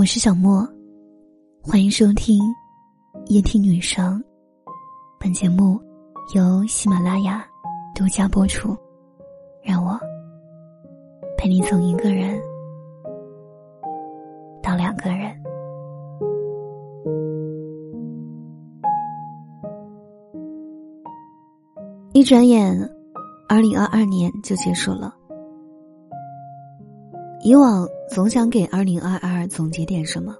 我是小莫，欢迎收听夜听女生。本节目由喜马拉雅独家播出。让我陪你从一个人到两个人。一转眼，二零二二年就结束了。以往总想给二零二二总结点什么，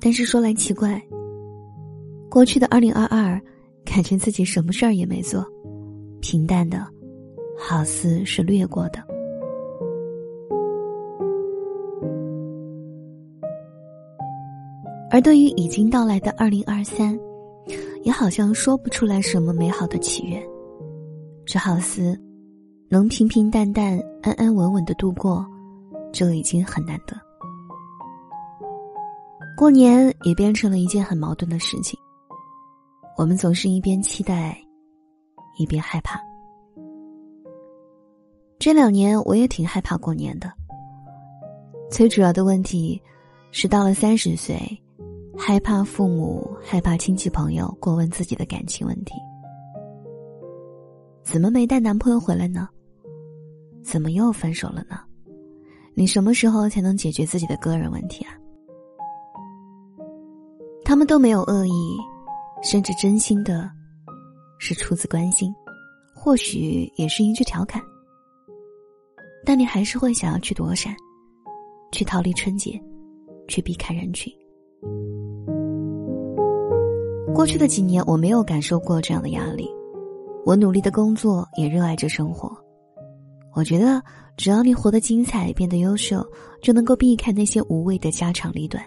但是说来奇怪，过去的二零二二，感觉自己什么事儿也没做，平淡的，好似是掠过的。而对于已经到来的二零二三，也好像说不出来什么美好的祈愿，只好似能平平淡淡、安安稳稳的度过。就已经很难得。过年也变成了一件很矛盾的事情。我们总是一边期待，一边害怕。这两年我也挺害怕过年的。最主要的问题是到了三十岁，害怕父母、害怕亲戚朋友过问自己的感情问题。怎么没带男朋友回来呢？怎么又分手了呢？你什么时候才能解决自己的个人问题啊？他们都没有恶意，甚至真心的，是出自关心，或许也是一句调侃。但你还是会想要去躲闪，去逃离春节，去避开人群。过去的几年，我没有感受过这样的压力，我努力的工作，也热爱着生活。我觉得。只要你活得精彩，变得优秀，就能够避开那些无谓的家长里短，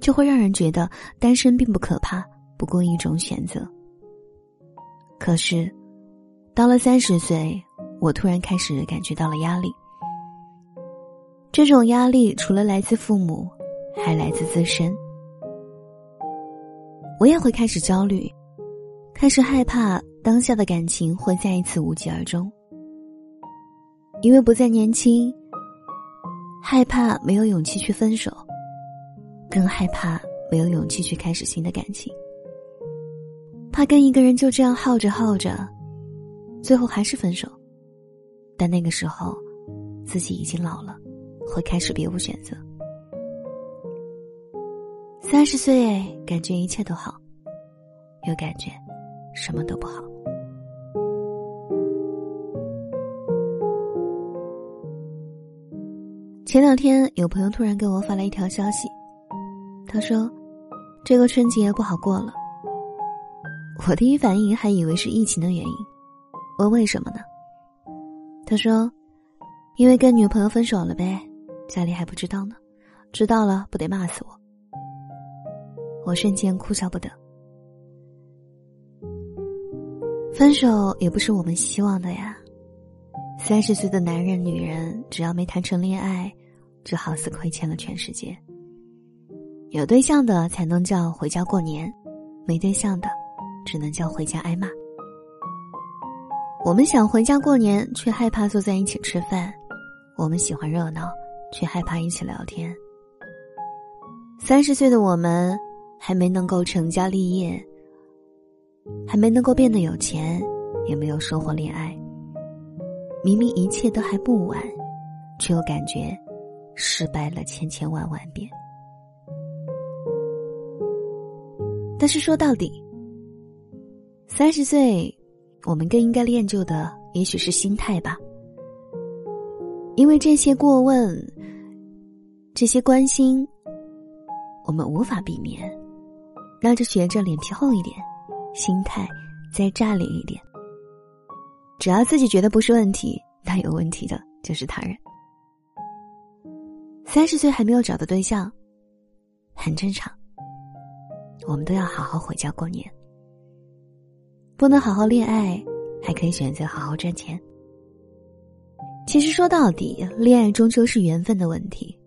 就会让人觉得单身并不可怕，不过一种选择。可是，到了三十岁，我突然开始感觉到了压力。这种压力除了来自父母，还来自自身。我也会开始焦虑，开始害怕当下的感情会再一次无疾而终。因为不再年轻，害怕没有勇气去分手，更害怕没有勇气去开始新的感情。怕跟一个人就这样耗着耗着，最后还是分手。但那个时候，自己已经老了，会开始别无选择。三十岁，感觉一切都好，又感觉什么都不好。前两天，有朋友突然给我发来一条消息，他说：“这个春节不好过了。”我第一反应还以为是疫情的原因，问为什么呢？他说：“因为跟女朋友分手了呗，家里还不知道呢，知道了不得骂死我。”我瞬间哭笑不得。分手也不是我们希望的呀。三十岁的男人、女人，只要没谈成恋爱。就好似亏欠了全世界。有对象的才能叫回家过年，没对象的，只能叫回家挨骂。我们想回家过年，却害怕坐在一起吃饭；我们喜欢热闹，却害怕一起聊天。三十岁的我们，还没能够成家立业，还没能够变得有钱，也没有收获恋爱。明明一切都还不晚，却又感觉。失败了千千万万遍，但是说到底，三十岁，我们更应该练就的也许是心态吧。因为这些过问，这些关心，我们无法避免，那就学着脸皮厚一点，心态再炸裂一点。只要自己觉得不是问题，那有问题的就是他人。三十岁还没有找到对象，很正常。我们都要好好回家过年。不能好好恋爱，还可以选择好好赚钱。其实说到底，恋爱终究是缘分的问题。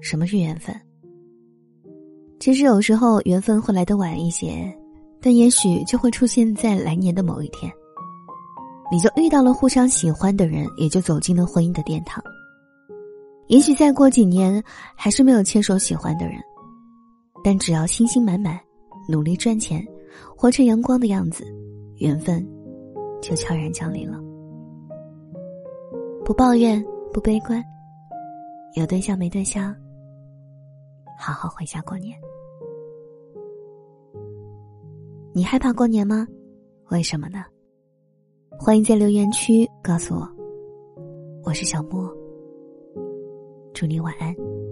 什么是缘分？其实有时候缘分会来的晚一些，但也许就会出现在来年的某一天，你就遇到了互相喜欢的人，也就走进了婚姻的殿堂。也许再过几年还是没有牵手喜欢的人，但只要信心满满，努力赚钱，活成阳光的样子，缘分就悄然降临了。不抱怨，不悲观，有对象没对象，好好回家过年。你害怕过年吗？为什么呢？欢迎在留言区告诉我。我是小莫。祝你晚安。